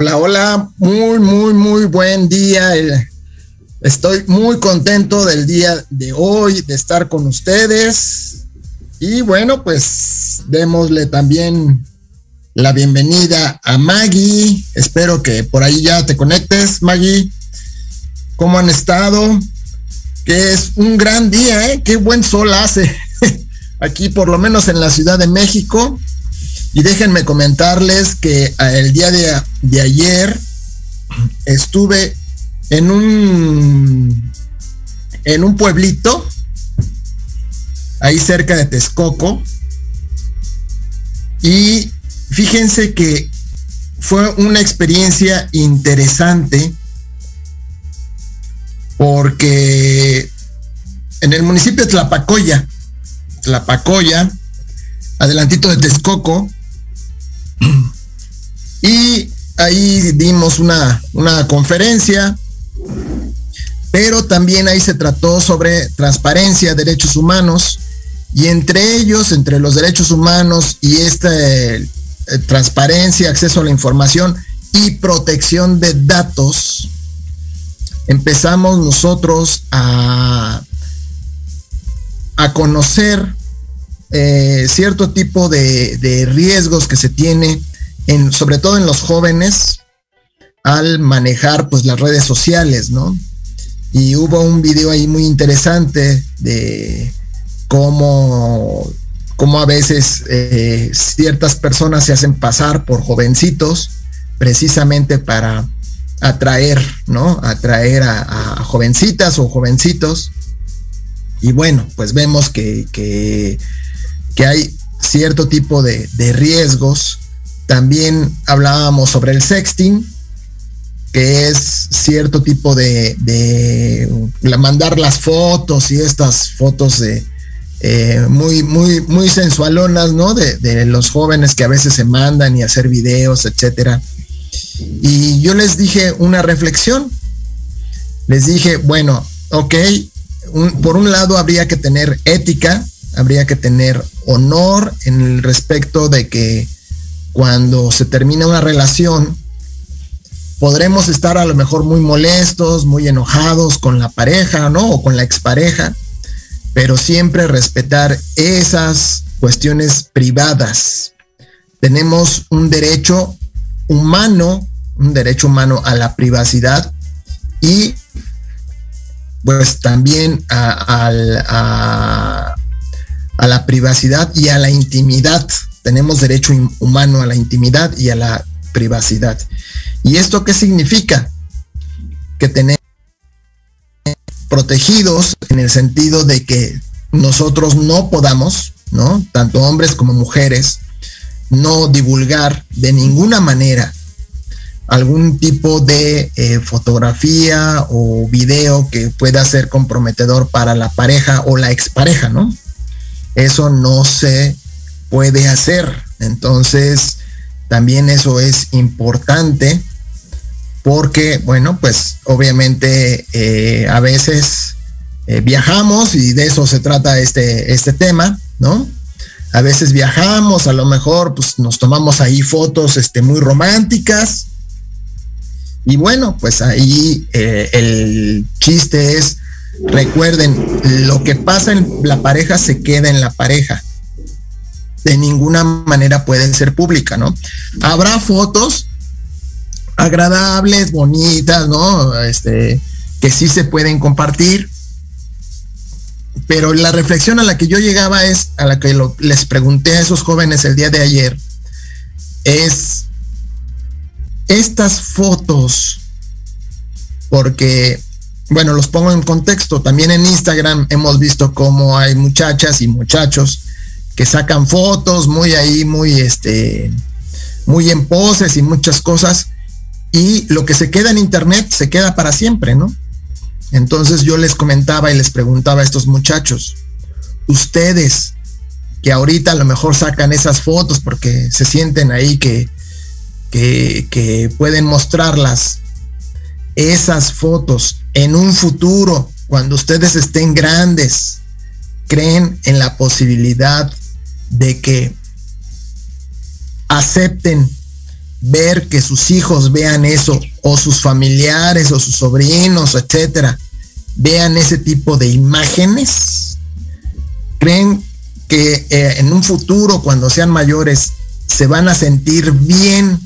Hola, hola, muy, muy, muy buen día. Estoy muy contento del día de hoy, de estar con ustedes. Y bueno, pues démosle también la bienvenida a Maggie. Espero que por ahí ya te conectes, Maggie. ¿Cómo han estado? Que es un gran día, ¿eh? Qué buen sol hace aquí, por lo menos en la Ciudad de México. Y déjenme comentarles que eh, el día de, de ayer estuve en un en un pueblito ahí cerca de Texcoco. Y fíjense que fue una experiencia interesante porque en el municipio de Tlapacoya, Tlapacoya, adelantito de Texcoco, y ahí dimos una, una conferencia, pero también ahí se trató sobre transparencia, derechos humanos, y entre ellos, entre los derechos humanos y esta eh, transparencia, acceso a la información y protección de datos, empezamos nosotros a, a conocer eh, cierto tipo de, de, riesgos que se tiene, en, sobre todo en los jóvenes, al manejar pues las redes sociales, ¿no? Y hubo un video ahí muy interesante de cómo, cómo a veces eh, ciertas personas se hacen pasar por jovencitos precisamente para atraer, ¿no? Atraer a, a jovencitas o jovencitos. Y bueno, pues vemos que, que, que hay cierto tipo de, de, riesgos. También hablábamos sobre el sexting, que es cierto tipo de, de mandar las fotos y estas fotos de eh, muy, muy, muy sensualonas, ¿no? De, de, los jóvenes que a veces se mandan y hacer videos, etcétera. Y yo les dije una reflexión. Les dije, bueno, ok, por un lado habría que tener ética, habría que tener honor en el respecto de que cuando se termina una relación, podremos estar a lo mejor muy molestos, muy enojados con la pareja, ¿no? O con la expareja, pero siempre respetar esas cuestiones privadas. Tenemos un derecho humano, un derecho humano a la privacidad y pues también a, la privacidad y a la intimidad. Tenemos derecho humano a la intimidad y a la privacidad. ¿Y esto qué significa? Que tenemos protegidos en el sentido de que nosotros no podamos, ¿no? Tanto hombres como mujeres, no divulgar de ninguna manera algún tipo de eh, fotografía o video que pueda ser comprometedor para la pareja o la expareja, ¿no? Eso no se puede hacer. Entonces, también eso es importante porque, bueno, pues obviamente eh, a veces eh, viajamos y de eso se trata este, este tema, ¿no? A veces viajamos, a lo mejor pues nos tomamos ahí fotos este, muy románticas. Y bueno, pues ahí eh, el chiste es, recuerden, lo que pasa en la pareja se queda en la pareja. De ninguna manera pueden ser pública, ¿no? Habrá fotos agradables, bonitas, ¿no? Este, que sí se pueden compartir, pero la reflexión a la que yo llegaba es, a la que les pregunté a esos jóvenes el día de ayer, es estas fotos, porque, bueno, los pongo en contexto, también en Instagram hemos visto cómo hay muchachas y muchachos que sacan fotos muy ahí, muy, este, muy en poses y muchas cosas, y lo que se queda en internet se queda para siempre, ¿no? Entonces yo les comentaba y les preguntaba a estos muchachos, ustedes que ahorita a lo mejor sacan esas fotos porque se sienten ahí que, que, pueden mostrarlas, esas fotos en un futuro, cuando ustedes estén grandes, creen en la posibilidad de que acepten ver que sus hijos vean eso, o sus familiares, o sus sobrinos, etcétera, vean ese tipo de imágenes? ¿Creen que eh, en un futuro, cuando sean mayores, se van a sentir bien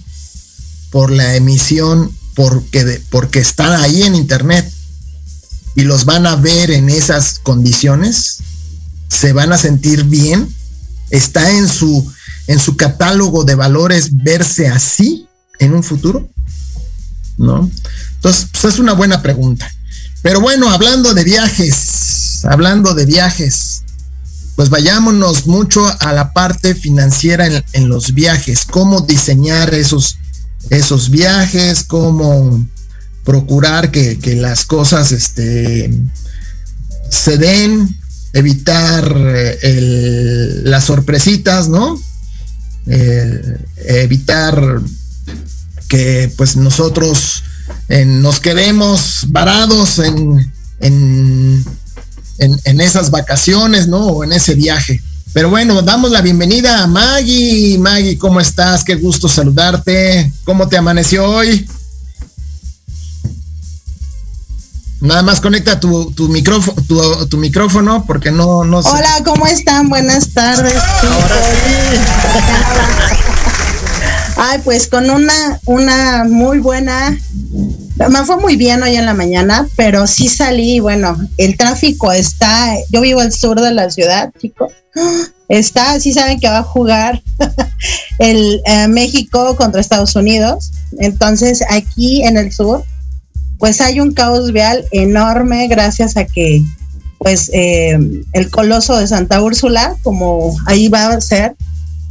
por la emisión, porque, porque están ahí en internet y los van a ver en esas condiciones? ¿Se van a sentir bien? ¿Está en su en su catálogo de valores verse así en un futuro? ¿No? Entonces, pues es una buena pregunta. Pero bueno, hablando de viajes, hablando de viajes, pues vayámonos mucho a la parte financiera en, los viajes, cómo diseñar esos, esos viajes, cómo procurar que, las cosas este, se den, evitar eh, las sorpresitas, ¿no? Evitar que pues nosotros eh, nos quedemos varados en, en, en, esas vacaciones, ¿no? O en ese viaje. Pero bueno, damos la bienvenida a Maggie. Maggie, ¿cómo estás? Qué gusto saludarte. ¿Cómo te amaneció hoy? Nada más conecta tu, tu micrófono, tu, micrófono, porque no, no Hola, ¿cómo están? Buenas tardes. Ay, pues con una, una muy buena, me fue muy bien hoy en la mañana, pero sí salí, bueno, el tráfico está, yo vivo al sur de la ciudad, chicos, está, sí saben que va a jugar el eh, México contra Estados Unidos, entonces aquí en el sur pues hay un caos vial enorme gracias a que pues eh, el coloso de Santa Úrsula, como ahí va a ser,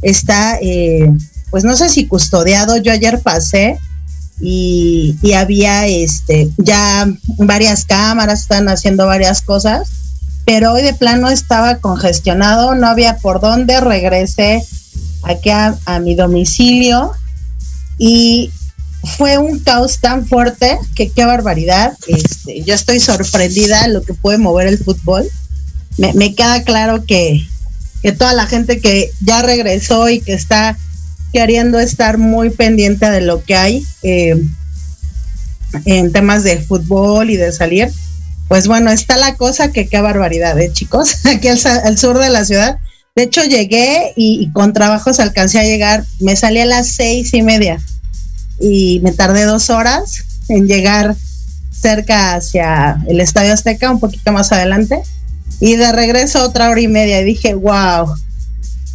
está, eh, pues no sé si custodiado, yo ayer pasé y, había este, ya varias cámaras, están haciendo varias cosas, pero hoy de plano estaba congestionado, no había por dónde, regresé aquí a, a mi domicilio y fue un caos tan fuerte que qué barbaridad. Este, yo estoy sorprendida lo que puede mover el fútbol. Me, queda claro que, toda la gente que ya regresó y que está queriendo estar muy pendiente de lo que hay eh, en temas de fútbol y de salir, pues bueno, está la cosa que qué barbaridad, ¿eh, chicos? Aquí al, sur de la ciudad. De hecho, llegué y, y, con trabajos alcancé a llegar, me salí a las seis y media y me tardé dos horas en llegar cerca hacia el Estadio Azteca, un poquito más adelante, y de regreso otra hora y media y dije, wow,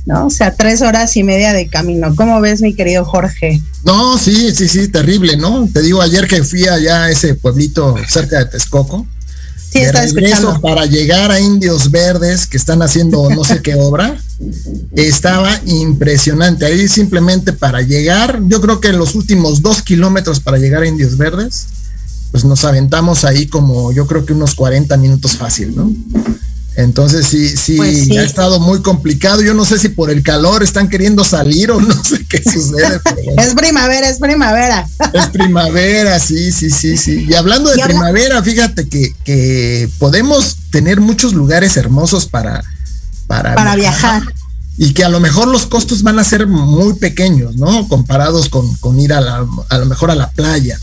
¿no? O sea, tres horas y media de camino. ¿Cómo ves, mi querido Jorge? No, sí, sí, sí, terrible, ¿no? Te digo, ayer que fui allá a ese pueblito cerca de Texcoco, Sí, está regreso para llegar a Indios Verdes que están haciendo no sé qué obra. Estaba impresionante. Ahí simplemente para llegar, yo creo que los últimos dos kilómetros para llegar a Indios Verdes, pues nos aventamos ahí como yo creo que unos 40 minutos fácil, ¿no? Entonces sí, sí, pues ha estado muy complicado. Yo no sé si por el calor están queriendo salir o no sé qué sucede. es primavera, es primavera. es primavera, sí, sí, sí, sí. Y hablando de primavera, fíjate que, que, podemos tener muchos lugares hermosos para, para, para viajar. Y que a lo mejor los costos van a ser muy pequeños, ¿no? Comparados con, con ir a, la, a lo mejor a la playa.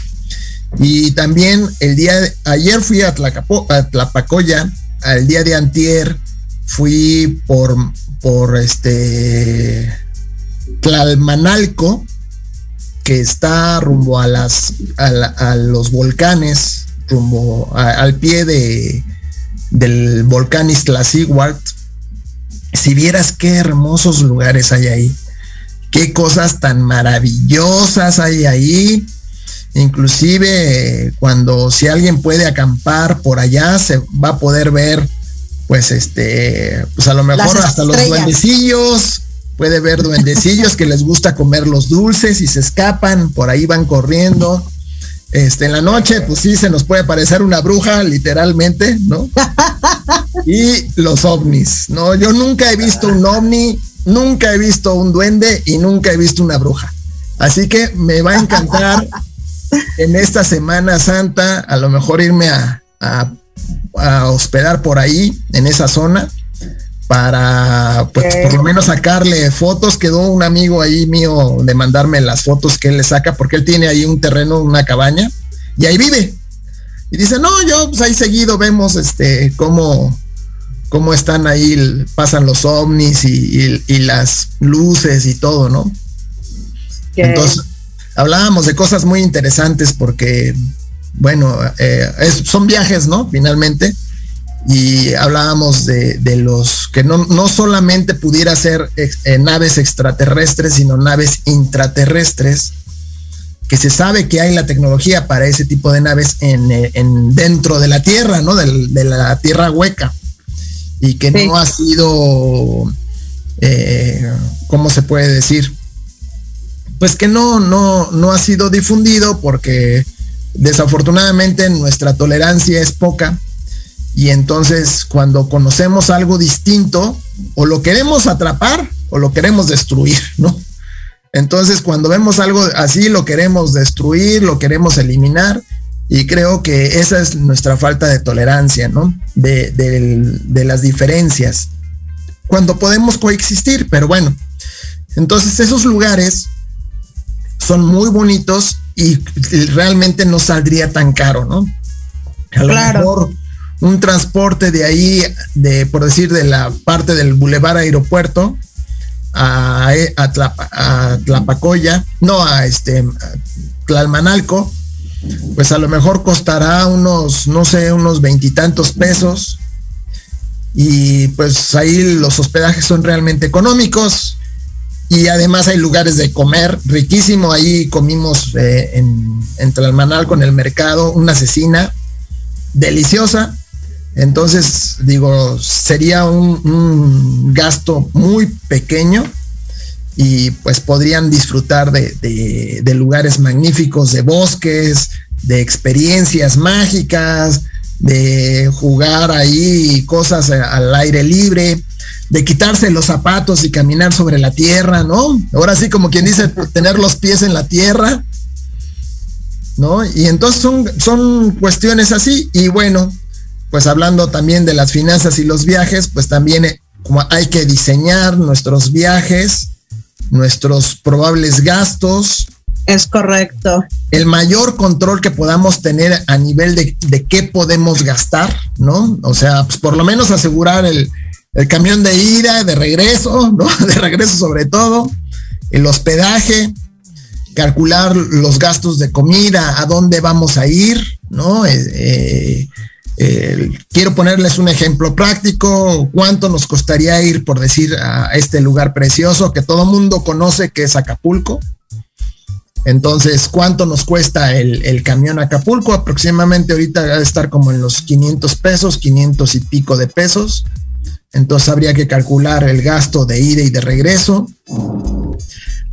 Y también el día, de, ayer fui a, Tlacapo, a Tlapacoya al día de antier fui por, por este Tlalmanalco, que está rumbo a las a, los volcanes, rumbo al pie de, del volcán Iztaccíhuatl, si vieras qué hermosos lugares hay ahí, qué cosas tan maravillosas hay ahí. Inclusive cuando si alguien puede acampar por allá, se va a poder ver, pues este, pues a lo mejor hasta los duendecillos, puede ver duendecillos que les gusta comer los dulces y se escapan, por ahí van corriendo. Este, en la noche, pues sí, se nos puede parecer una bruja, literalmente, ¿no? y los ovnis, ¿no? Yo nunca he visto un ovni, nunca he visto un duende y nunca he visto una bruja. Así que me va a encantar en esta Semana Santa a lo mejor irme a, a hospedar por ahí, en esa zona para pues por lo menos sacarle fotos. Quedó un amigo ahí mío de mandarme las fotos que él le saca porque él tiene ahí un terreno, una cabaña y ahí vive. Y dice, no, yo pues ahí seguido vemos este cómo, cómo están ahí, pasan los ovnis y, las luces y todo, ¿no? Entonces, hablábamos de cosas muy interesantes porque, bueno, eh, son viajes, ¿no? Finalmente y hablábamos de, los que no, no, solamente pudiera ser eh, naves extraterrestres, sino naves intraterrestres, que se sabe que hay la tecnología para ese tipo de naves en, eh, dentro de la Tierra, ¿no? De, la Tierra hueca, y que no ha sido, eh, ¿cómo se puede decir? Pues que no, no, no ha sido difundido porque desafortunadamente nuestra tolerancia es poca y entonces cuando conocemos algo distinto, o lo queremos atrapar o lo queremos destruir, ¿no? Entonces cuando vemos algo así, lo queremos destruir, lo queremos eliminar. Y creo que esa es nuestra falta de tolerancia, ¿no? De, de las diferencias. Cuando podemos coexistir, pero bueno. Entonces esos lugares son muy bonitos y realmente no saldría tan caro, ¿no? A lo mejor un transporte de ahí, de, por decir, de la parte del Boulevard Aeropuerto a, a, Tlapacoya, no, a este, Tlalmanalco, pues a lo mejor costará unos, no sé, unos veintitantos pesos. Y pues ahí los hospedajes son realmente económicos. Y además hay lugares de comer riquísimo. Ahí comimos eh, en, en Tlalmanalco, en el mercado, una cecina deliciosa entonces, digo, sería un, gasto muy pequeño y pues podrían disfrutar de, lugares magníficos, de bosques, de experiencias mágicas, de jugar ahí cosas al aire libre, de quitarse los zapatos y caminar sobre la tierra, ¿no? Ahora sí, como quien dice, tener los pies en la tierra, ¿no? Y entonces son, son cuestiones así y bueno, pues hablando también de las finanzas y los viajes, pues también eh, como hay que diseñar nuestros viajes, nuestros probables gastos. Es correcto. El mayor control que podamos tener a nivel de, qué podemos gastar, ¿no? O sea, pues por lo menos asegurar el, el camión de ida, de regreso, ¿no? De regreso sobre todo, el hospedaje, calcular los gastos de comida, a dónde vamos a ir, ¿no? Eh, eh, quiero ponerles un ejemplo práctico, cuánto nos costaría ir, por decir, a este lugar precioso que todo mundo conoce que es Acapulco. Entonces, ¿cuánto nos cuesta el, camión a Acapulco? Aproximadamente ahorita va a estar como en los 500 pesos, 500 y pico de pesos. Entonces habría que calcular el gasto de ida y de regreso.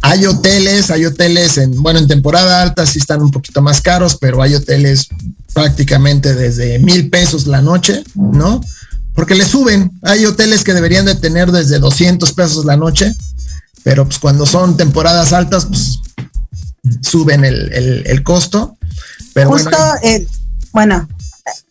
Hay hoteles, hay hoteles en, bueno, en temporada alta sí están un poquito más caros, pero hay hoteles prácticamente desde mil pesos la noche, ¿no? Porque le suben. Hay hoteles que deberían de tener desde 200 pesos la noche, pero pues cuando son temporadas altas, pues suben el, costo. Pero justo, bueno, bueno,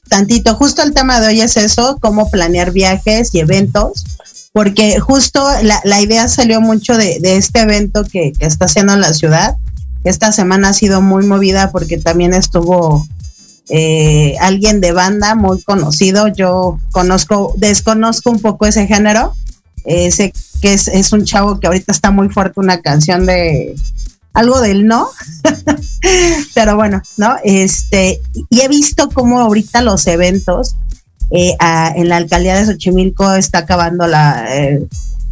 tantito, justo el tema de hoy es eso, cómo planear viajes y eventos, porque justo la, idea salió mucho de, este evento que, que está haciendo en la ciudad. Esta semana ha sido muy movida porque también estuvo eh, alguien de banda muy conocido. Yo conozco, desconozco un poco ese género. Eh, sé que es, un chavo que ahorita está muy fuerte una canción de algo del no, pero bueno, ¿no? Este, y he visto cómo ahorita los eventos eh, en la alcaldía de Xochimilco está acabando la, eh,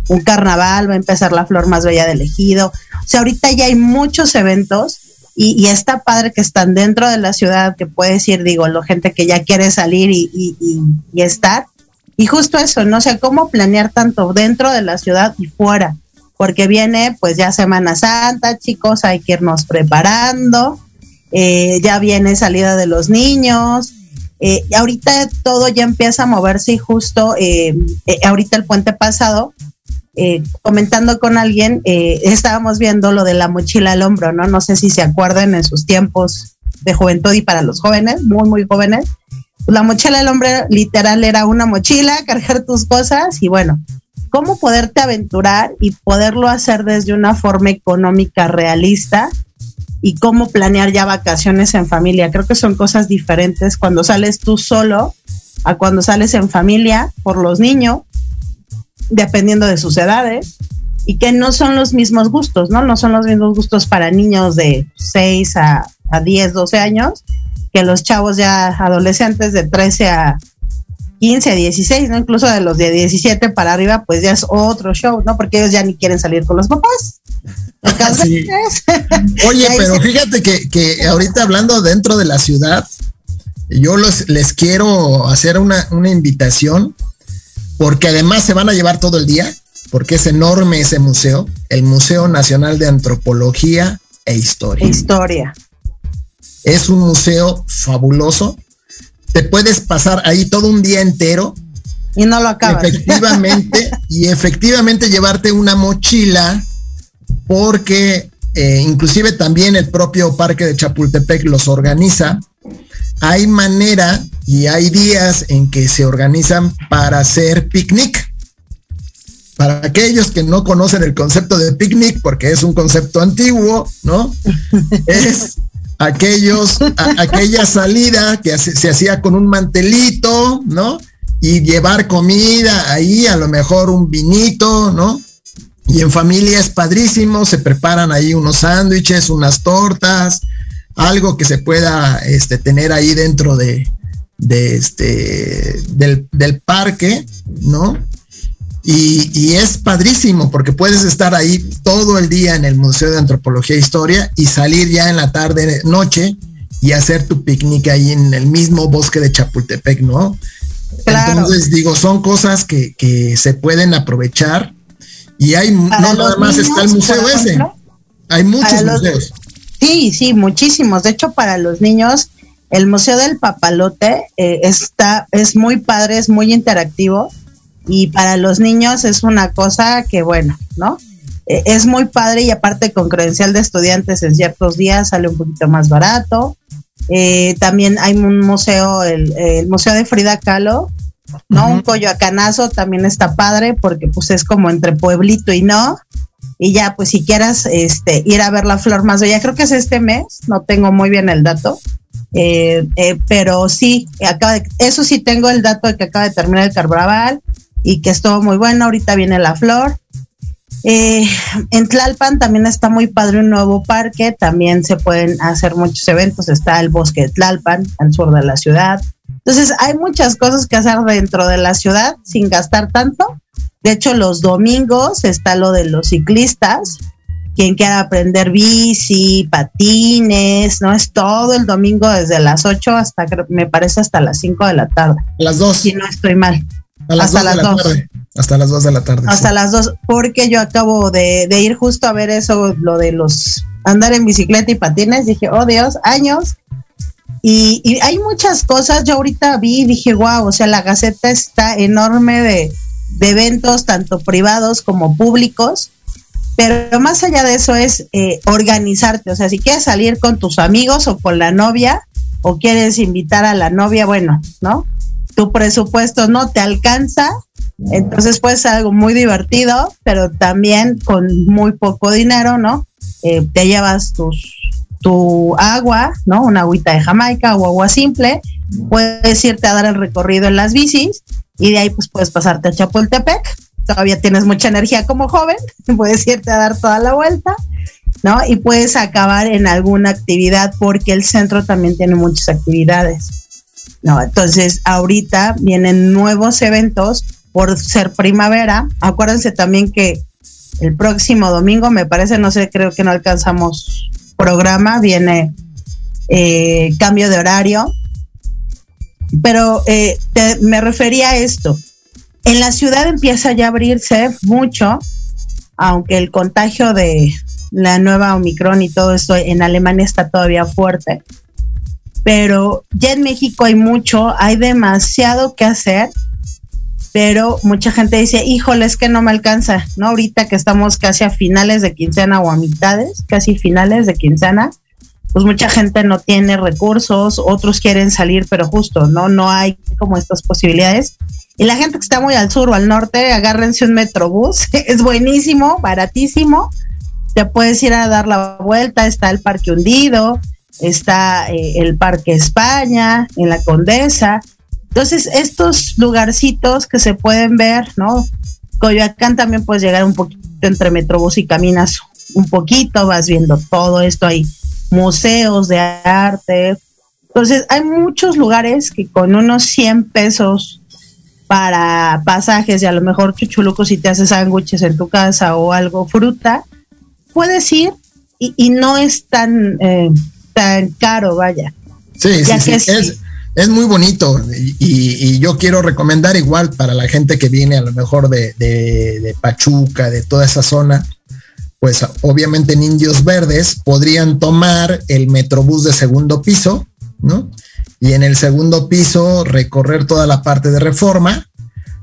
un carnaval, va a empezar la flor más bella del ejido. O sea, ahorita ya hay muchos eventos y, está padre que están dentro de la ciudad, que puedes ir, digo, la gente que ya quiere salir y, y, estar. Y justo eso, no sé cómo planear tanto dentro de la ciudad y fuera, porque viene pues ya Semana Santa, chicos, hay que irnos preparando, eh, ya viene salida de los niños, eh, ahorita todo ya empieza a moverse y justo eh, eh, ahorita el puente pasado, comentando con alguien, estábamos viendo lo de la mochila al hombro, ¿no? No sé si se acuerdan en sus tiempos de juventud y para los jóvenes, muy, muy jóvenes. La mochila al hombro literal era una mochila, cargar tus cosas y bueno, cómo poderte aventurar y poderlo hacer desde una forma económica realista y cómo planear ya vacaciones en familia. Creo que son cosas diferentes cuando sales tú solo a cuando sales en familia por los niños, dependiendo de sus edades, y que no son los mismos gustos, ¿no? No son los mismos gustos para niños de 6 a, a 10, 12 años, que los chavos ya adolescentes de 13 a 15, 16, ¿no? Incluso de los de 17 para arriba, pues ya es otro show, ¿no? Porque ellos ya ni quieren salir con los papás. Oye, pero fíjate que, ahorita hablando dentro de la ciudad, yo les quiero hacer una, invitación, porque además se van a llevar todo el día, porque es enorme ese museo, el Museo Nacional de Antropología e Historia. Historia. Es un museo fabuloso. Te puedes pasar ahí todo un día entero. Y no lo acabas. Efectivamente, y efectivamente llevarte una mochila porque eh, inclusive también el propio Parque de Chapultepec los organiza. Hay manera y hay días en que se organizan para hacer picnic. Para aquellos que no conocen el concepto de picnic, porque es un concepto antiguo, ¿no? es aquellos, aquella salida que se hacía con un mantelito, ¿no? Y llevar comida ahí, a lo mejor un vinito, ¿no? Y en familia es padrísimo, se preparan ahí unos sándwiches, unas tortas, algo que se pueda este, tener ahí dentro de, este, del, parque, ¿no? Y, es padrísimo porque puedes estar ahí todo el día en el Museo de Antropología e Historia y salir ya en la tarde, noche y hacer tu picnic ahí en el mismo bosque de Chapultepec, ¿no? Entonces digo, son cosas que, que se pueden aprovechar y hay, no nada más está el museo ese, hay muchos museos. Sí, sí, muchísimos. De hecho, para los niños, el Museo del Papalote eh, está, es muy padre, es muy interactivo y para los niños es una cosa que, bueno, ¿no? Eh, es muy padre y aparte con credencial de estudiantes en ciertos días sale un poquito más barato. Eh, también hay un museo, el, el Museo de Frida Kahlo, ¿no? Un coyoacanazo también está padre porque pues es como entre pueblito y no. Y ya, pues si quieras este, ir a ver la flor más bella, creo que es este mes, no tengo muy bien el dato, eh, eh, pero sí, acaba eso sí tengo el dato de que acaba de terminar el carnaval y que estuvo muy bueno, ahorita viene la flor. Eh, en Tlalpan también está muy padre un nuevo parque, también se pueden hacer muchos eventos, está el bosque de Tlalpan, al sur de la ciudad, entonces, hay muchas cosas que hacer dentro de la ciudad sin gastar tanto. De hecho, los domingos está lo de los ciclistas. Quien quiera aprender bici, patines, ¿no? Es todo el domingo desde las 8 hasta, me parece, hasta las 5 de la tarde. Las 2. Si no estoy mal. Hasta las 2. Hasta las 2 de la tarde. Hasta las 2, porque yo acabo de, de ir justo a ver eso, lo de los andar en bicicleta y patines. Dije, oh Dios, años y, hay muchas cosas, yo ahorita vi y dije, wow, o sea, la Gaceta está enorme de, eventos, tanto privados como públicos, pero más allá de eso es eh, organizarte, o sea, si quieres salir con tus amigos o con la novia, o quieres invitar a la novia, bueno, ¿no? Tu presupuesto no te alcanza, entonces puede ser algo muy divertido, pero también con muy poco dinero, ¿no? Eh, te llevas tus tu agua, ¿no? Una agüita de Jamaica o agua simple, puedes irte a dar el recorrido en las bicis y de ahí pues puedes pasarte a Chapultepec, todavía tienes mucha energía como joven, puedes irte a dar toda la vuelta, ¿no? Y puedes acabar en alguna actividad porque el centro también tiene muchas actividades. No, entonces ahorita vienen nuevos eventos por ser primavera. Acuérdense también que el próximo domingo, me parece, no sé, creo que no alcanzamos programa, viene eh, cambio de horario. Pero eh, me refería a esto. En la ciudad empieza ya a abrirse mucho, aunque el contagio de la nueva Omicron y todo esto en Alemania está todavía fuerte. Pero ya en México hay mucho, hay demasiado que hacer pero mucha gente dice, híjole, es que no me alcanza, ¿no? Ahorita que estamos casi a finales de quincena o a mitades, casi finales de quincena, pues mucha gente no tiene recursos, otros quieren salir, pero justo, ¿no? No hay como estas posibilidades. Y la gente que está muy al sur o al norte, agárrense un metrobús, es buenísimo, baratísimo, te puedes ir a dar la vuelta, está el Parque Hundido, está eh, el Parque España, en la Condesa, entonces, estos lugarcitos que se pueden ver, ¿no? Coyoacán también puedes llegar un poquito entre Metrobús y caminas un poquito, vas viendo todo esto, hay museos de arte. Entonces, hay muchos lugares que con unos 100 pesos para pasajes y a lo mejor chuchuluco si te haces sándwiches en tu casa o algo, fruta, puedes ir y, no es tan, eh, tan caro, vaya. Sí, sí, sí es muy bonito y, yo quiero recomendar igual para la gente que viene a lo mejor de, Pachuca, de toda esa zona, pues obviamente en Indios Verdes podrían tomar el Metrobús de segundo piso, ¿no? Y en el segundo piso recorrer toda la parte de reforma,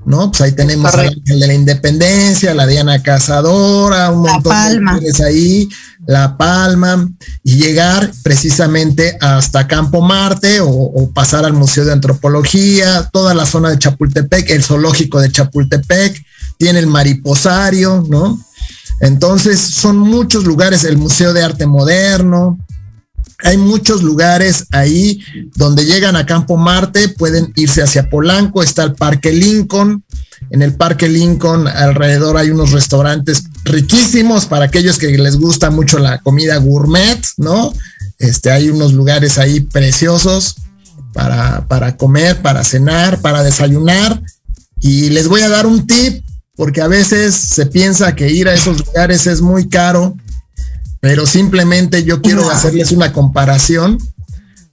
¿no? Pues ahí tenemos el de la Independencia, la Diana Cazadora, un montón de ahí, la Palma y llegar precisamente hasta Campo Marte o, pasar al Museo de Antropología, toda la zona de Chapultepec, el zoológico de Chapultepec, tiene el mariposario, ¿no? Entonces son muchos lugares, el Museo de Arte Moderno, hay muchos lugares ahí donde llegan a Campo Marte, pueden irse hacia Polanco, está el Parque Lincoln, en el Parque Lincoln alrededor hay unos restaurantes riquísimos para aquellos que les gusta mucho la comida gourmet, ¿no? Este, hay unos lugares ahí preciosos para, para comer, para cenar, para desayunar. Y les voy a dar un tip, porque a veces se piensa que ir a esos lugares es muy caro, pero simplemente yo quiero hacerles una comparación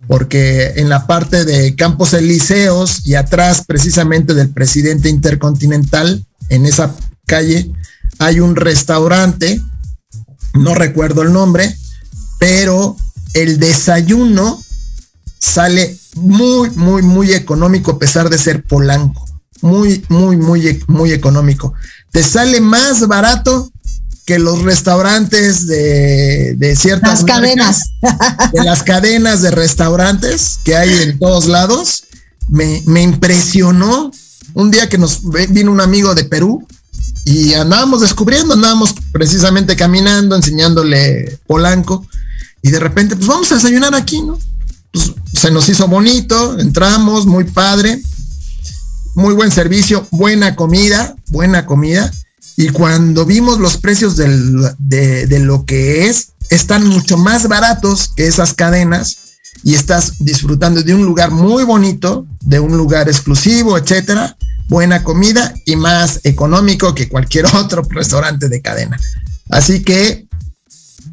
porque en la parte de Campos Elíseos y atrás precisamente del presidente intercontinental, en esa calle, hay un restaurante, no recuerdo el nombre, pero el desayuno sale muy, muy, muy económico a pesar de ser polanco. Muy, muy, muy, muy económico. Te sale más barato que los restaurantes de, de ciertas las cadenas. de las cadenas de restaurantes que hay en todos lados me, me impresionó. Un día que nos vino un amigo de Perú y andábamos descubriendo, andábamos precisamente caminando, enseñándole Polanco, y de repente, pues vamos a desayunar aquí, ¿no? Pues se nos hizo bonito, entramos, muy padre, muy buen servicio, buena comida, buena comida, y cuando vimos los precios de, lo que es, están mucho más baratos que esas cadenas y estás disfrutando de un lugar muy bonito, de un lugar exclusivo, etcétera, buena comida y más económico que cualquier otro restaurante de cadena. Así que,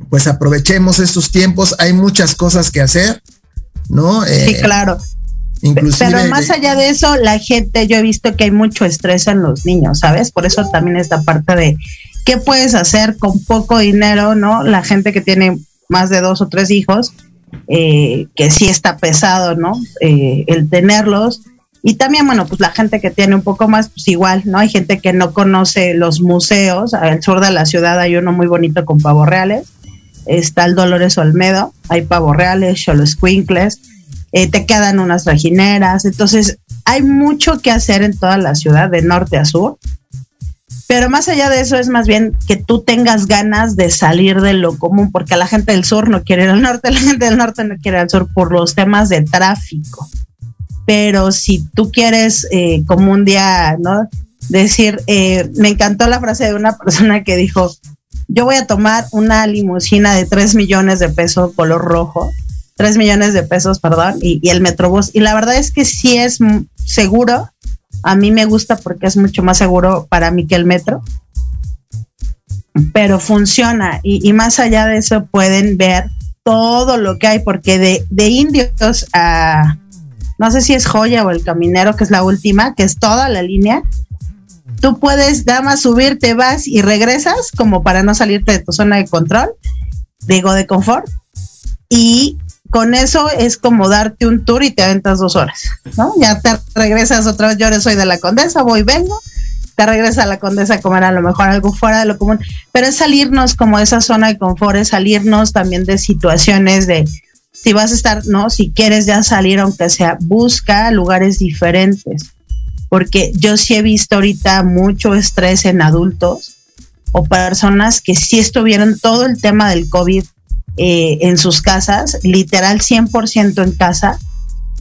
pues aprovechemos estos tiempos, hay muchas cosas que hacer, ¿no? sí, eh, Pero más allá de eso, la gente, yo he visto que hay mucho estrés en los niños, ¿sabes? Por eso también esta parte de qué puedes hacer con poco dinero, ¿no? La gente que tiene más de dos o tres hijos, eh, que sí está pesado, ¿no? Eh, el tenerlos. Y también, bueno, pues la gente que tiene un poco más, pues igual, ¿no? Hay gente que no conoce los museos. Al sur de la ciudad hay uno muy bonito con pavos reales. Está el Dolores Olmedo, hay pavos reales, cholos quincles eh, te quedan unas trajineras, entonces hay mucho que hacer en toda la ciudad, de norte a sur. Pero más allá de eso es más bien que tú tengas ganas de salir de lo común, porque la gente del sur no quiere ir al norte, la gente del norte no quiere ir al sur por los temas de tráfico. Pero si tú quieres, eh, como un día, ¿no? Decir, eh, me encantó la frase de una persona que dijo, yo voy a tomar una limusina de 3 millones de pesos color rojo 3 millones de pesos, perdón, y, el Metrobús. Y la verdad es que sí es seguro. A mí me gusta porque es mucho más seguro para mí que el metro. Pero funciona. Y, más allá de eso pueden ver todo lo que hay, porque de, de indios a, no sé si es Joya o el Caminero, que es la última, que es toda la línea, tú puedes nada más subir, te vas y regresas como para no salirte de tu zona de control, digo de confort, y con eso es como darte un tour y te aventas dos horas, ¿no? Ya te regresas otra vez, yo soy de la Condesa, voy, vengo, te regresas a la Condesa a comer a lo mejor algo fuera de lo común, pero es salirnos como de esa zona de confort, es salirnos también de situaciones de, si vas a estar, ¿no? Si quieres ya salir, aunque sea, busca lugares diferentes porque yo sí he visto ahorita mucho estrés en adultos o personas que sí estuvieron todo el tema del COVID eh, en sus casas, literal 100% en casa,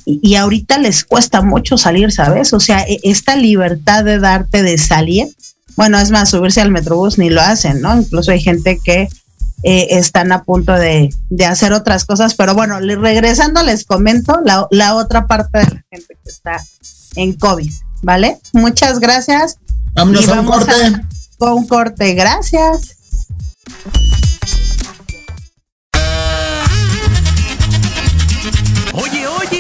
y, ahorita les cuesta mucho salir, ¿sabes? O sea, e, esta libertad de darte de salir, bueno, es más, subirse al metrobús ni lo hacen, ¿no? Incluso hay gente que eh, están a punto de, hacer otras cosas, pero bueno, regresando les comento la, la otra parte de la gente que está en COVID. ¿vale? Muchas gracias. Vámonos a un corte. con un corte, gracias.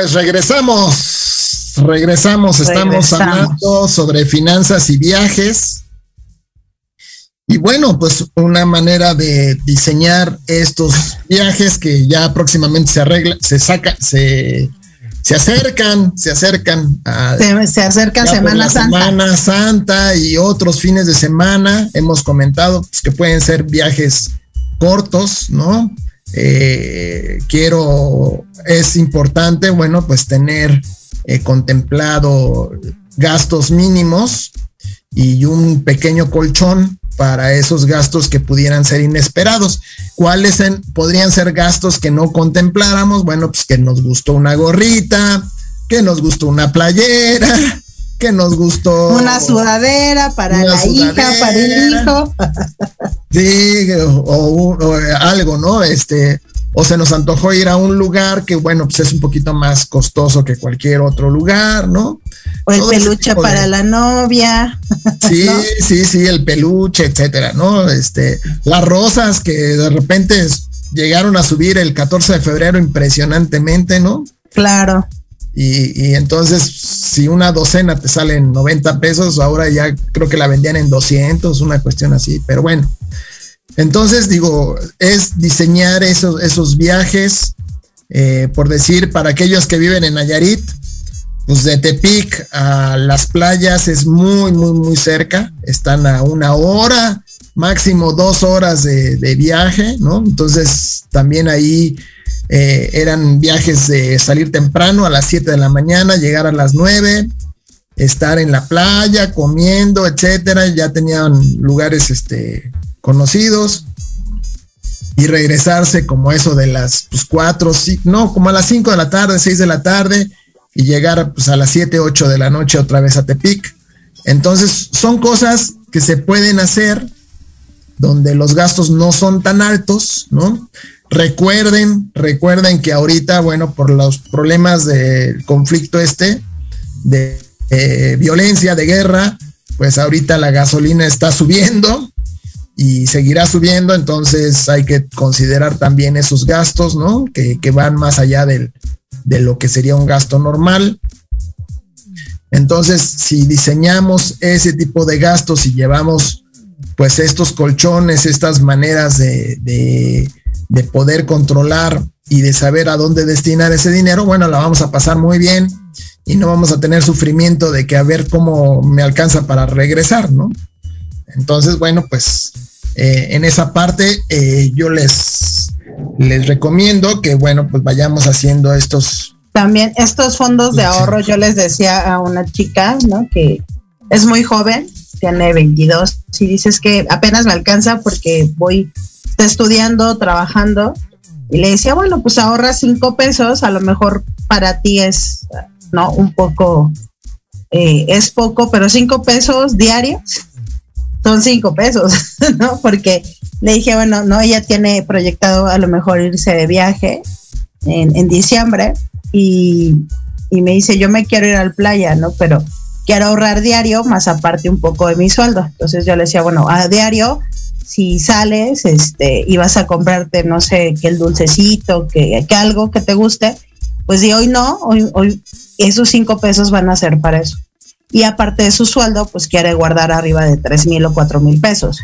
Pues regresamos, regresamos, estamos hablando sobre finanzas y viajes. Y bueno, pues una manera de diseñar estos viajes que ya próximamente se arregla, se saca, se, se acercan, se acercan a se, acerca Semana Santa. Semana Santa y otros fines de semana. Hemos comentado pues, que pueden ser viajes cortos, ¿no? Eh, quiero, es importante, bueno, pues tener eh, contemplado gastos mínimos y un pequeño colchón para esos gastos que pudieran ser inesperados. ¿Cuáles podrían ser gastos que no contempláramos? Bueno, pues que nos gustó una gorrita, que nos gustó una playera, que nos gustó. Una sudadera para la hija, para el hijo. sí, o, algo, ¿no? Este, o se nos antojó ir a un lugar que, bueno, pues es un poquito más costoso que cualquier otro lugar, ¿no? O el peluche para la novia. Sí, sí, sí, el peluche, etcétera, ¿no? Este, las rosas que de repente llegaron a subir el 14 de febrero impresionantemente, ¿no? Claro. Y, entonces, si una docena te sale en 90 pesos, ahora ya creo que la vendían en 200, una cuestión así, pero bueno. Entonces, digo, es diseñar esos, esos viajes, eh, por decir, para aquellos que viven en Nayarit, pues de Tepic a las playas es muy, muy, muy cerca, están a una hora, máximo dos horas de viaje, ¿no? Entonces, también ahí eh, eran viajes de salir temprano a las 7 de la mañana, llegar a las 9, estar en la playa, comiendo, etcétera. Ya tenían lugares este, conocidos y regresarse como eso de las pues, 4, no, como a las 5 de la tarde, 6 de la tarde y llegar pues, a las 7, 8 de la noche otra vez a Tepic. Entonces, son cosas que se pueden hacer donde los gastos no son tan altos, ¿no? Recuerden, recuerden que ahorita, bueno, por los problemas del conflicto este, de violencia, de guerra, pues ahorita la gasolina está subiendo y seguirá subiendo, entonces hay que considerar también esos gastos, ¿no? Que, van más allá de lo que sería un gasto normal. Entonces, si diseñamos ese tipo de gastos y llevamos pues estos colchones, estas maneras de, de poder controlar y de saber a dónde destinar ese dinero, bueno, la vamos a pasar muy bien y no vamos a tener sufrimiento de que a ver cómo me alcanza para regresar, ¿no? Entonces, bueno, pues eh, en esa parte eh, yo les, les recomiendo que, bueno, pues vayamos haciendo estos... También estos fondos de ahorro, yo les decía a una chica, ¿no? Que es muy joven, tiene 22, y dices que apenas me alcanza porque voy estudiando, trabajando, y le decía, bueno, pues ahorra cinco pesos, a lo mejor para ti es, ¿no? Un poco, eh, es poco, pero cinco pesos diarios son cinco pesos, ¿no? Porque le dije, bueno, no, ella tiene proyectado a lo mejor irse de viaje en, en diciembre y, y me dice, yo me quiero ir al playa, ¿no? Pero quiero ahorrar diario, más aparte un poco de mi sueldo. Entonces yo le decía, bueno, a diario si sales este, y vas a comprarte, no sé, que el dulcecito, que, que algo que te guste, pues de hoy no, hoy, hoy esos cinco pesos van a ser para eso. Y aparte de su sueldo, pues quiere guardar arriba de tres mil o cuatro mil pesos.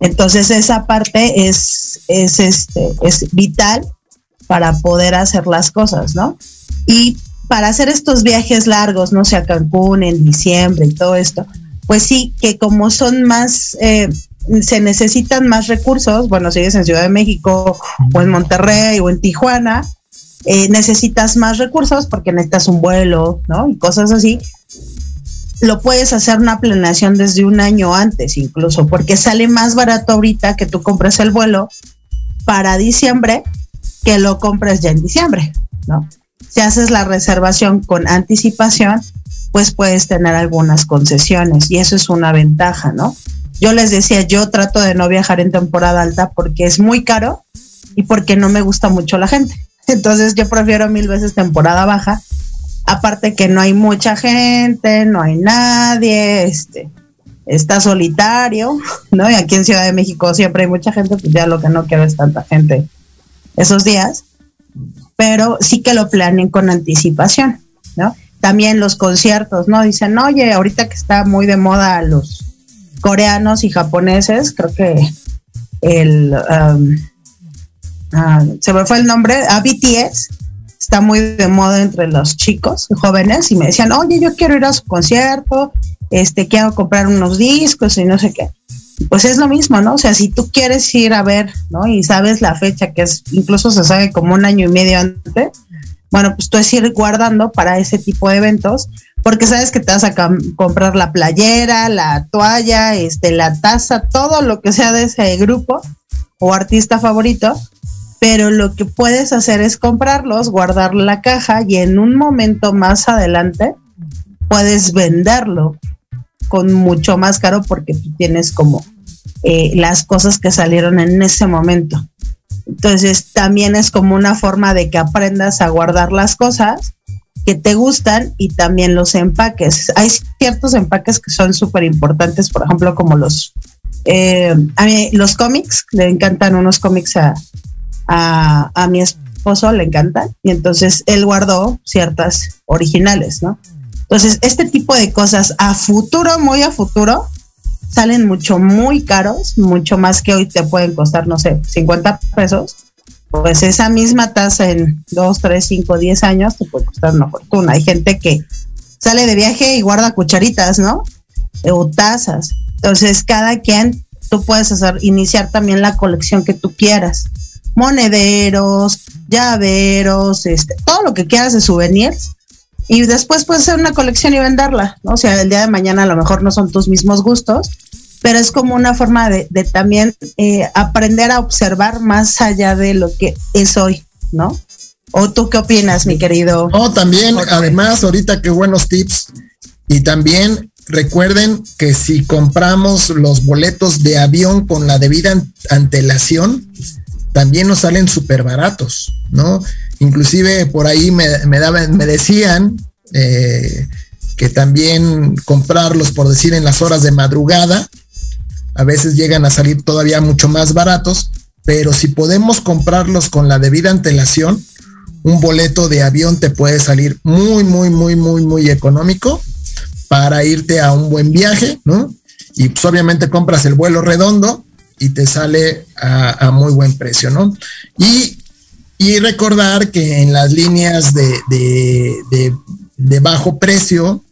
Entonces esa parte es, es, este, es vital para poder hacer las cosas, ¿no? Y para hacer estos viajes largos, no sé, a Cancún en diciembre y todo esto, pues sí, que como son más eh, se necesitan más recursos, bueno, si eres en Ciudad de México o en Monterrey o en Tijuana, eh, necesitas más recursos porque necesitas un vuelo, ¿no? Y cosas así. Lo puedes hacer una planeación desde un año antes incluso, porque sale más barato ahorita que tú compres el vuelo para diciembre que lo compres ya en diciembre, ¿no? Si haces la reservación con anticipación, pues puedes tener algunas concesiones y eso es una ventaja, ¿no? Yo les decía, yo trato de no viajar en temporada alta porque es muy caro y porque no me gusta mucho la gente. Entonces yo prefiero mil veces temporada baja. Aparte que no hay mucha gente, no hay nadie, este, está solitario, ¿no? Y aquí en Ciudad de México siempre hay mucha gente, pues ya lo que no quiero es tanta gente esos días. Pero sí que lo planeen con anticipación, ¿no? También los conciertos, ¿no? Dicen, oye, ahorita que está muy de moda los coreanos y japoneses, creo que el, um, ah, se me fue el nombre, a BTS, está muy de moda entre los chicos jóvenes y me decían, oye, yo quiero ir a su concierto, este, quiero comprar unos discos y no sé qué. Pues es lo mismo, ¿no? O sea, si tú quieres ir a ver, ¿no? Y sabes la fecha, que es, incluso se sabe como un año y medio antes, bueno, pues tú es ir guardando para ese tipo de eventos porque sabes que te vas a comprar la playera, la toalla, este, la taza, todo lo que sea de ese grupo o artista favorito, pero lo que puedes hacer es comprarlos, guardar la caja y en un momento más adelante puedes venderlo con mucho más caro porque tú tienes como eh, las cosas que salieron en ese momento. Entonces también es como una forma de que aprendas a guardar las cosas que te gustan y también los empaques. Hay ciertos empaques que son súper importantes, por ejemplo, como los, eh, los cómics, le encantan unos cómics a, a, a mi esposo, le encantan, y entonces él guardó ciertas originales, ¿no? Entonces, este tipo de cosas a futuro, muy a futuro, salen mucho, muy caros, mucho más que hoy te pueden costar, no sé, 50 pesos. Pues esa misma tasa en 2, 3, 5, 10 años te puede costar una fortuna. Hay gente que sale de viaje y guarda cucharitas, ¿no? O tazas. Entonces, cada quien, tú puedes hacer, iniciar también la colección que tú quieras. Monederos, llaveros, este, todo lo que quieras de souvenirs y después puedes hacer una colección y venderla, ¿no? O sea, el día de mañana a lo mejor no son tus mismos gustos, pero es como una forma de, también eh, aprender a observar más allá de lo que es hoy, ¿no? ¿O tú qué opinas, mi querido? No, también, además, ahorita qué buenos tips. Y también recuerden que si compramos los boletos de avión con la debida antelación, también nos salen súper baratos, ¿no? Inclusive por ahí me, daban, me decían eh, que también comprarlos, por decir, en las horas de madrugada, a veces llegan a salir todavía mucho más baratos, pero si podemos comprarlos con la debida antelación, un boleto de avión te puede salir muy, muy, muy, muy, muy económico para irte a un buen viaje, ¿no? Y pues obviamente compras el vuelo redondo y te sale a, muy buen precio, ¿no? Y y recordar que en las líneas de, bajo precio,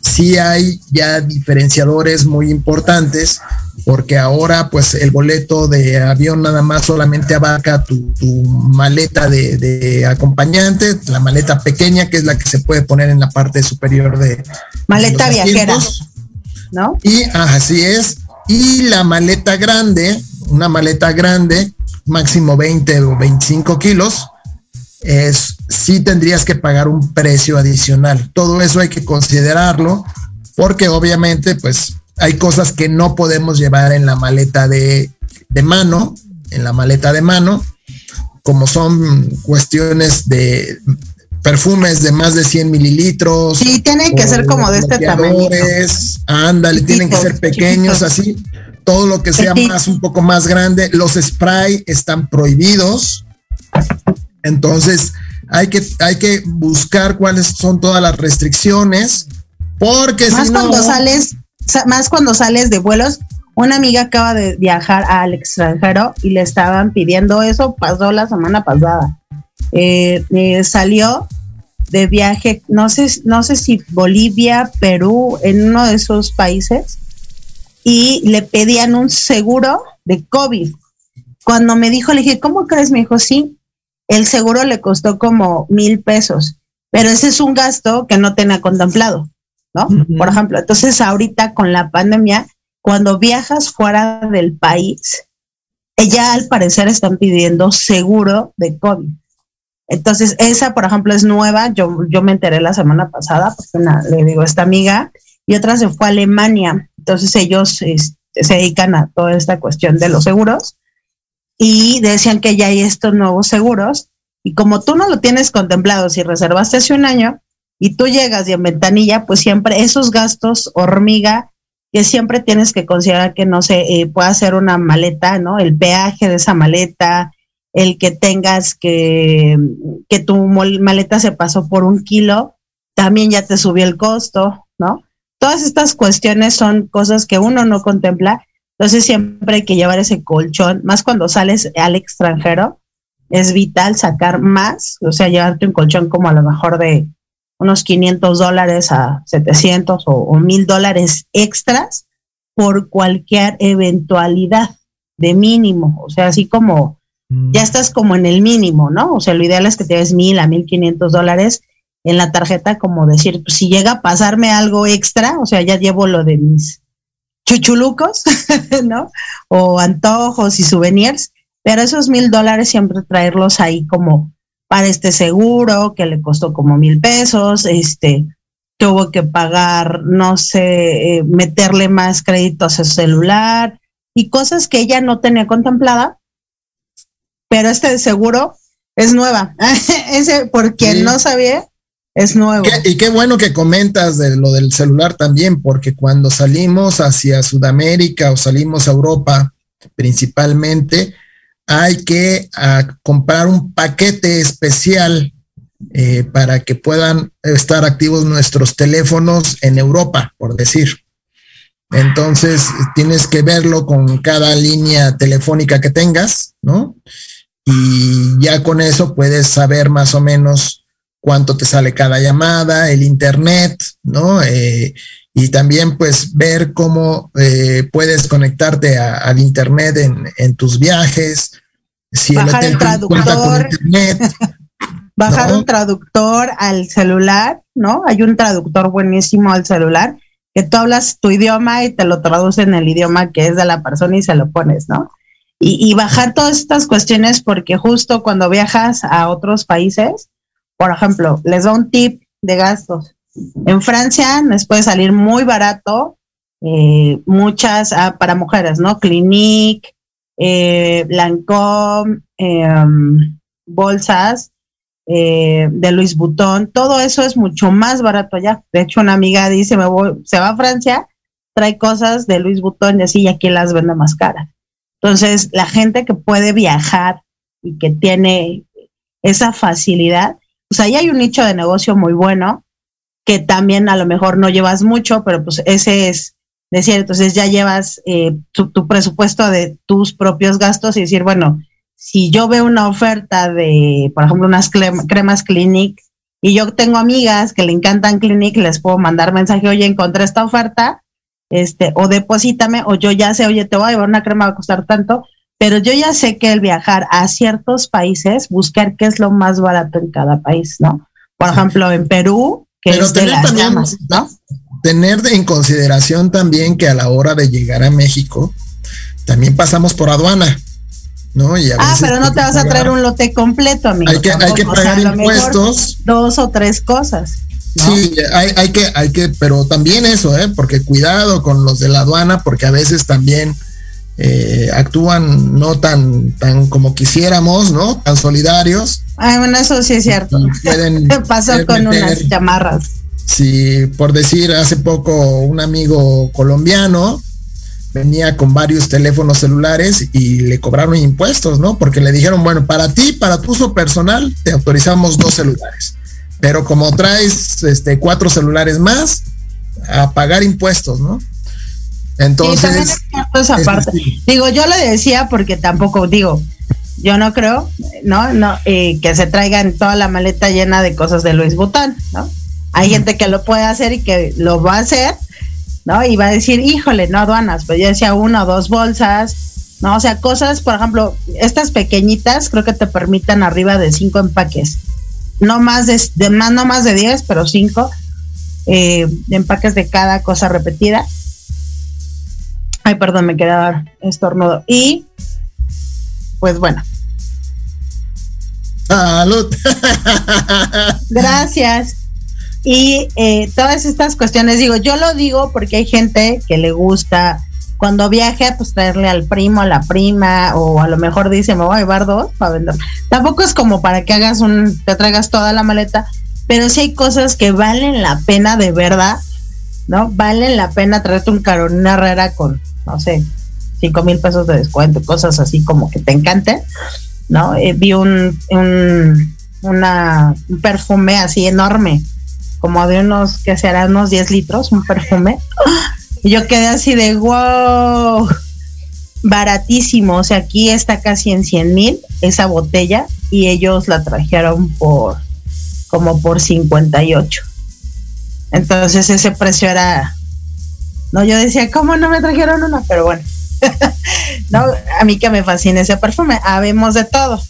sí hay ya diferenciadores muy importantes, porque ahora pues el boleto de avión nada más solamente abarca tu, maleta de, acompañante, la maleta pequeña que es la que se puede poner en la parte superior de... Maleta viajera, ¿no? Y así es. Y la maleta grande, una maleta grande, máximo 20 o 25 kilos, es, sí tendrías que pagar un precio adicional. Todo eso hay que considerarlo porque obviamente pues hay cosas que no podemos llevar en la maleta de, de mano, en la maleta de mano, como son cuestiones de perfumes de más de 100 mililitros. Sí, tienen que ser como de este tamaño. Ándale, tienen que ser pequeños, así todo lo que sea más, un poco más grande. Los spray están prohibidos. Entonces, hay que, hay que buscar cuáles son todas las restricciones. Porque más si cuando sales, más cuando sales de vuelos, una amiga acaba de viajar al extranjero y le estaban pidiendo eso, pasó la semana pasada. Eh, eh, salió de viaje, no sé, no sé si Bolivia, Perú, en uno de esos países, y le pedían un seguro de COVID. Cuando me dijo, le dije, ¿cómo crees? Me dijo, sí, el seguro le costó como mil pesos, pero ese es un gasto que no tenía contemplado, ¿no? Por ejemplo, entonces ahorita con la pandemia, cuando viajas fuera del país, ya al parecer están pidiendo seguro de COVID. Entonces, esa, por ejemplo, es nueva. Yo, yo me enteré la semana pasada, porque le digo, esta amiga, y otra se fue a Alemania. Entonces ellos este, se dedican a toda esta cuestión de los seguros y decían que ya hay estos nuevos seguros y como tú no lo tienes contemplado, si reservaste hace un año y tú llegas y en ventanilla, pues siempre esos gastos hormiga que siempre tienes que considerar que no se eh, puede hacer una maleta, ¿no? El peaje de esa maleta, el que tengas que, que tu maleta se pasó por un kilo, también ya te subió el costo, ¿no? Todas estas cuestiones son cosas que uno no contempla, entonces siempre hay que llevar ese colchón, más cuando sales al extranjero, es vital sacar más, o sea, llevarte un colchón como a lo mejor de unos 500 dólares a 700 o, mil dólares extras por cualquier eventualidad de mínimo, o sea, así como mm. ya estás como en el mínimo, ¿no? O sea, lo ideal es que te des mil a mil quinientos dólares en la tarjeta como decir, pues, si llega a pasarme algo extra, o sea, ya llevo lo de mis chuchulucos, ¿no? O antojos y souvenirs, pero esos mil dólares siempre traerlos ahí como para este seguro que le costó como mil pesos, este, hubo que pagar, no sé, eh, meterle más créditos a su celular y cosas que ella no tenía contemplada, pero este de seguro es nueva. Ese, por quien no sabía, es nuevo. y qué bueno que comentas de lo del celular también, porque cuando salimos hacia Sudamérica o salimos a Europa principalmente, hay que ah, comprar un paquete especial eh, para que puedan estar activos nuestros teléfonos en Europa, por decir. Entonces, tienes que verlo con cada línea telefónica que tengas, ¿no? Y ya con eso puedes saber más o menos cuánto te sale cada llamada, el internet, ¿no? Eh, y también pues ver cómo eh, puedes conectarte al internet en, tus viajes, si Bajar el, traductor, Bajar un traductor al celular, ¿no? Hay un traductor buenísimo al celular que tú hablas tu idioma y te lo traduce en el idioma que es de la persona y se lo pones, ¿no? Y, y bajar todas estas cuestiones porque justo cuando viajas a otros países, por ejemplo, les da un tip de gastos. En Francia les puede salir muy barato, eh, muchas ah, para mujeres, ¿no? Clinique, eh, Lancôme, em, bolsas eh, de Luis Butón, todo eso es mucho más barato allá. De hecho, una amiga dice, me voy, se va a Francia, trae cosas de Luis Butón y así, y aquí las vende más caras. Entonces, la gente que puede viajar y que tiene esa facilidad, pues ahí hay un nicho de negocio muy bueno que también a lo mejor no llevas mucho, pero pues ese es decir, entonces ya llevas eh, tu, presupuesto de tus propios gastos y decir, bueno, si yo veo una oferta de, por ejemplo, unas cremas Clinic y yo tengo amigas que le encantan Clinic, les puedo mandar mensaje, oye, encontré esta oferta, este, o deposítame, o yo ya sé, oye, te voy a llevar una crema, va a costar tanto, pero yo ya sé que el viajar a ciertos países, buscar qué es lo más barato en cada país, ¿no? Por ejemplo, en Perú, que es de las llamas, ¿no? Tener en consideración también que a la hora de llegar a México, también pasamos por aduana. ¿no? ah, pero no te vas a traer un lote completo, amigo. Hay que, hay que pagar impuestos. Dos o tres cosas. Sí, hay, hay, que, hay que, pero también eso, ¿eh? Porque cuidado con los de la aduana, porque a veces también eh, actúan no tan, tan como quisiéramos, ¿no? Tan solidarios. Ay, bueno, eso sí es cierto. ¿Qué pasó con unas chamarras. Sí, por decir, hace poco un amigo colombiano venía con varios teléfonos celulares y le cobraron impuestos, ¿no? Porque le dijeron, bueno, para ti, para tu uso personal, te autorizamos dos celulares. Pero como traes este, cuatro celulares más, a pagar impuestos, ¿no? Entonces. Digo, yo le decía porque tampoco, digo, yo no creo, ¿no? no eh, que se traigan toda la maleta llena de cosas de Luis Bután, ¿no? Hay gente que lo puede hacer y que lo va a hacer, ¿no? Y va a decir, híjole, no aduanas, pero yo decía una o dos bolsas, ¿no? O sea, cosas, por ejemplo, estas pequeñitas creo que te permitan arriba de cinco empaques. No más de, más, no más de diez, pero cinco eh, empaques de cada cosa repetida Ay, perdón, me quedaba estornudo. Y, pues bueno. Salud. Gracias. Y eh, todas estas cuestiones, digo, yo lo digo porque hay gente que le gusta cuando viaje, pues traerle al primo, a la prima, o a lo mejor dice, me voy a llevar dos para vender. Tampoco es como para que hagas un, te traigas toda la maleta, pero sí hay cosas que valen la pena de verdad, ¿no? Valen la pena traerte un Carolina Herrera con no sé, cinco mil pesos de descuento, cosas así como que te encanten, ¿no? Eh, vi un, un, un perfume así enorme, como de unos, que serán unos 10 litros, un perfume. Y yo quedé así de wow, baratísimo. O sea, aquí está casi en 100 mil esa botella y ellos la trajeron por como por 58. Entonces ese precio era no, yo decía, ¿cómo no me trajeron una? Pero bueno, no, a mí que me fascina ese perfume, habemos de todo.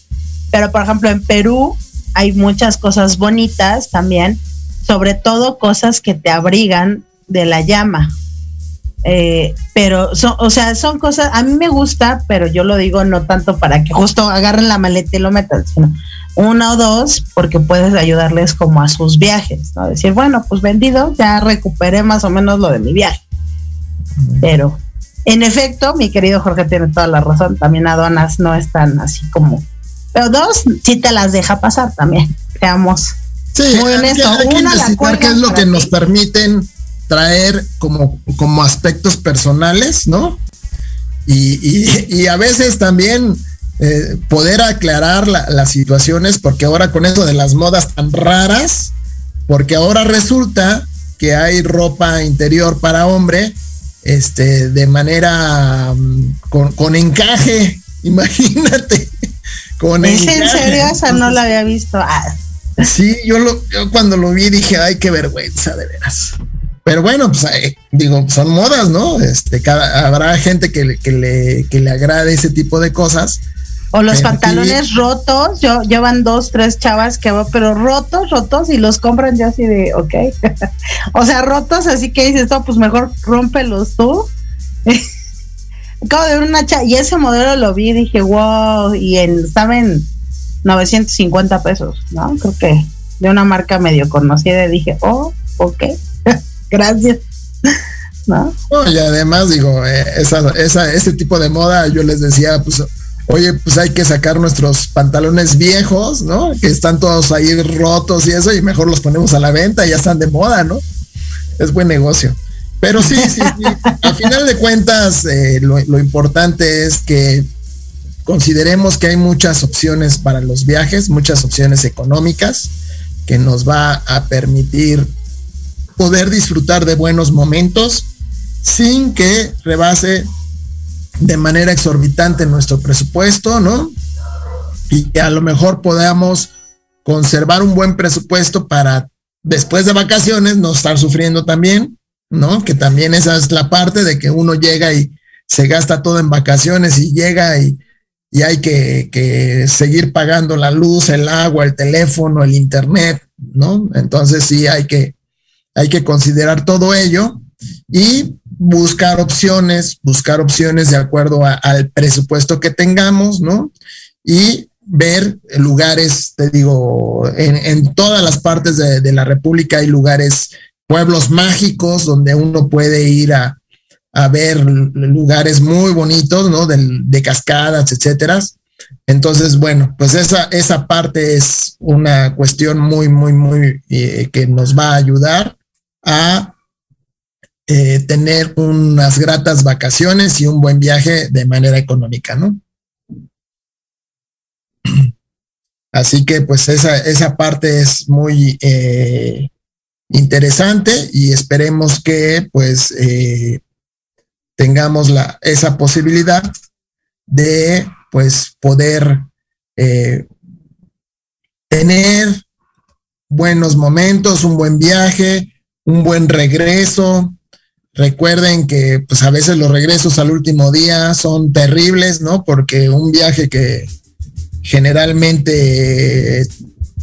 Pero por ejemplo, en Perú hay muchas cosas bonitas también, sobre todo cosas que te abrigan de la llama. Eh, pero, son, o sea, son cosas, a mí me gusta, pero yo lo digo no tanto para que justo agarren la maleta y lo metan, sino una o dos, porque puedes ayudarles como a sus viajes, ¿no? Decir, bueno, pues vendido, ya recuperé más o menos lo de mi viaje. Pero, en efecto, mi querido Jorge tiene toda la razón, también aduanas no están así como... Pero dos, sí te las deja pasar también, seamos sí, muy honestos. Hay, que necesitar qué es lo que nos permiten traer como, como aspectos personales, ¿no? Y, a veces también eh, poder aclarar las situaciones, porque ahora con eso de las modas tan raras, porque ahora resulta que hay ropa interior para hombre, este, de manera mm, con, encaje, imagínate. Con ¿Es en serio? Esa no la había visto. Ah. Sí, yo, lo, yo cuando lo vi dije, ay, qué vergüenza, de veras. Pero bueno, pues eh, digo, son modas, ¿no? Este, cada, habrá gente que, que, le, que le agrade ese tipo de cosas. O los pantalones rotos, yo llevan dos, tres chavas que va, pero rotos, rotos, y los compran ya así de, ok. o sea, rotos, así que dices, no, pues mejor rómpelos tú. Acabo de ver una chava, y ese modelo lo vi, dije, wow, y en, estaba en 950 pesos, ¿no? Creo que de una marca medio conocida, dije, oh, ok. gracias. ¿No? y además digo, eh, esa, esa, ese tipo de moda, yo les decía, pues, oye, pues hay que sacar nuestros pantalones viejos, ¿no? Que están todos ahí rotos y eso, y mejor los ponemos a la venta, ya están de moda, ¿no? Es buen negocio. Pero sí, sí, sí. a final de cuentas, eh, lo, lo importante es que consideremos que hay muchas opciones para los viajes, muchas opciones económicas que nos va a permitir poder disfrutar de buenos momentos sin que rebase de manera exorbitante nuestro presupuesto, ¿no? Y que a lo mejor podamos conservar un buen presupuesto para después de vacaciones no estar sufriendo también, ¿no? Que también esa es la parte de que uno llega y se gasta todo en vacaciones y llega y, y hay que, que, seguir pagando la luz, el agua, el teléfono, el internet, ¿no? Entonces sí hay que, hay que considerar todo ello y buscar opciones, buscar opciones de acuerdo al presupuesto que tengamos, ¿no? Y ver lugares, te digo, en, todas las partes de, la República hay lugares, pueblos mágicos donde uno puede ir a, ver lugares muy bonitos, ¿no? De, cascadas, etcétera. Entonces, bueno, pues esa, esa parte es una cuestión muy, muy, muy eh, que nos va a ayudar a eh, tener unas gratas vacaciones y un buen viaje de manera económica, ¿no? Así que pues esa, esa parte es muy eh, interesante y esperemos que pues eh, tengamos la, esa posibilidad de pues poder tener buenos momentos, un buen viaje, un buen regreso. Recuerden que pues a veces los regresos al último día son terribles, ¿no? Porque un viaje que generalmente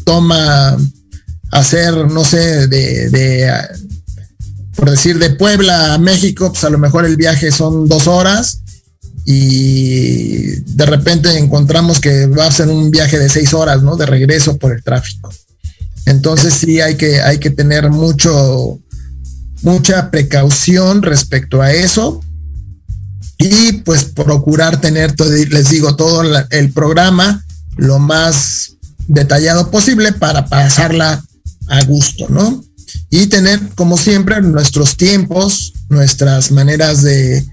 toma hacer, no sé, de, por decir, de Puebla a México, pues a lo mejor el viaje son dos horas y de repente encontramos que va a ser un viaje de seis horas, ¿no? De regreso por el tráfico. Entonces sí hay que, hay que tener mucho, mucha precaución respecto a eso y pues procurar tener, les digo, todo el programa lo más detallado posible para pasarla a gusto, ¿no? Y tener, como siempre, nuestros tiempos, nuestras maneras de,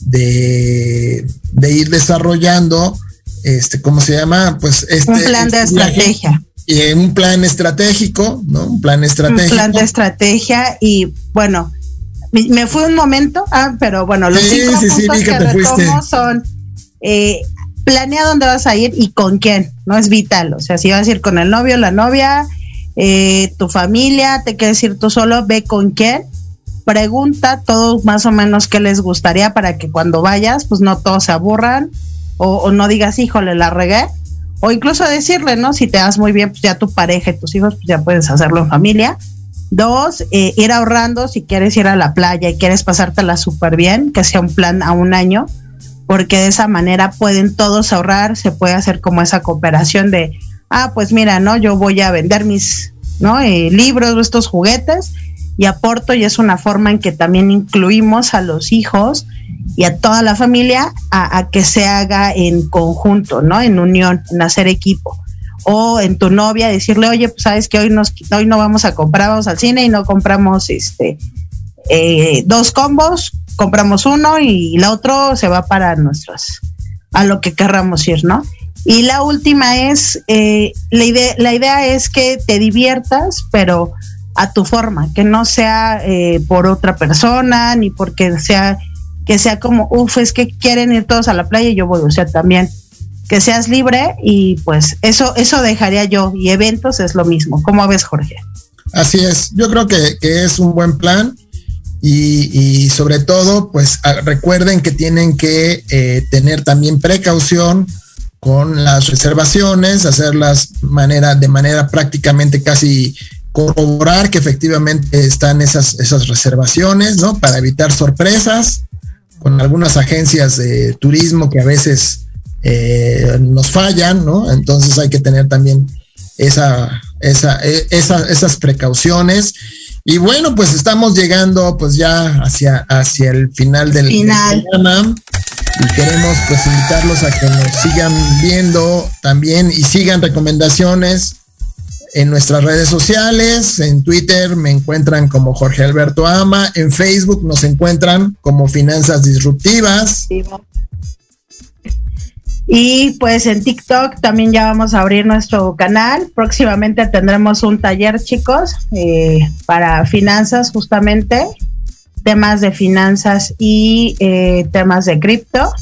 de, ir desarrollando, este, ¿cómo se llama? Pues este. Un plan de este estrategia y un plan estratégico, ¿no? Un plan estratégico. Un plan de estrategia y bueno, me fui un momento, ah, pero bueno, los cinco puntos que, retomo son eh, planea dónde vas a ir y con quién, no es vital, o sea, si vas a ir con el novio, la novia, eh, tu familia, te quieres ir tú solo, ve con quién, pregunta todo más o menos qué les gustaría para que cuando vayas, pues no todos se aburran o, o no digas, híjole, la regué, o incluso decirle, ¿no? Si te das muy bien, pues ya tu pareja y tus hijos, pues ya puedes hacerlo en familia. Dos, eh, ir ahorrando si quieres ir a la playa y quieres pasártela súper bien, que sea un plan a un año, porque de esa manera pueden todos ahorrar, se puede hacer como esa cooperación de, ah, pues mira, ¿no? Yo voy a vender mis, ¿no? Eh, libros, estos juguetes y aporto y es una forma en que también incluimos a los hijos y a toda la familia a, que se haga en conjunto, ¿no? En unión, en hacer equipo. O en tu novia decirle, oye, pues sabes que hoy, nos, hoy no vamos a comprar, vamos al cine y no compramos este eh, dos combos, compramos uno y el otro se va para nuestros, a lo que querramos ir, ¿no? Y la última es, eh, la, la idea es que te diviertas, pero a tu forma, que no sea eh, por otra persona, ni porque sea, que sea como, uff, es que quieren ir todos a la playa y yo voy, o sea, también que seas libre y pues eso, eso dejaría yo, y eventos es lo mismo. ¿Cómo ves, Jorge? Así es, yo creo que, es un buen plan. Y, sobre todo, pues recuerden que tienen que eh, tener también precaución con las reservaciones, hacerlas manera, de manera prácticamente casi corroborar que efectivamente están esas, esas reservaciones, ¿no? Para evitar sorpresas con algunas agencias de turismo que a veces eh, nos fallan, ¿no? Entonces hay que tener también esa, esa, e, esas precauciones. Y bueno, pues estamos llegando pues ya hacia, hacia el final del, final. programa y queremos pues invitarlos a que nos sigan viendo también y sigan recomendaciones en nuestras redes sociales, en Twitter me encuentran como Jorge Alberto Ama, en Facebook nos encuentran como Finanzas Disruptivas. Y pues en TikTok también ya vamos a abrir nuestro canal. Próximamente tendremos un taller, chicos, eh, para finanzas justamente, temas de finanzas y eh, temas de cripto.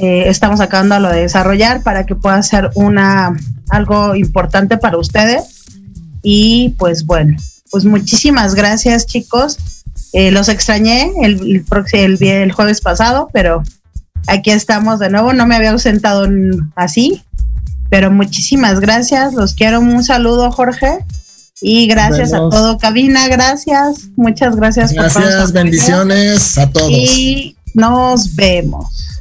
Eh, estamos acabando de desarrollar para que pueda ser una algo importante para ustedes. Y pues bueno, pues muchísimas gracias chicos. los extrañé el, el, el jueves pasado, pero aquí estamos de nuevo. No me había ausentado así, pero muchísimas gracias. Los quiero. Un saludo, Jorge. Y gracias a todo cabina, gracias, muchas gracias. Gracias, bendiciones a todos. Y nos vemos.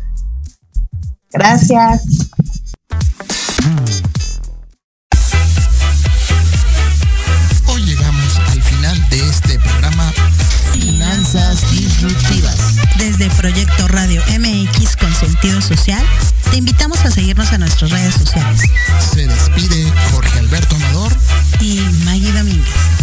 Gracias. Hoy llegamos al final de este programa Finanzas Disruptivas. Desde Proyecto Radio MX con sentido social, te invitamos a seguirnos en nuestras redes sociales. Se despide Jorge Alberto Amador y Maggie Domínguez.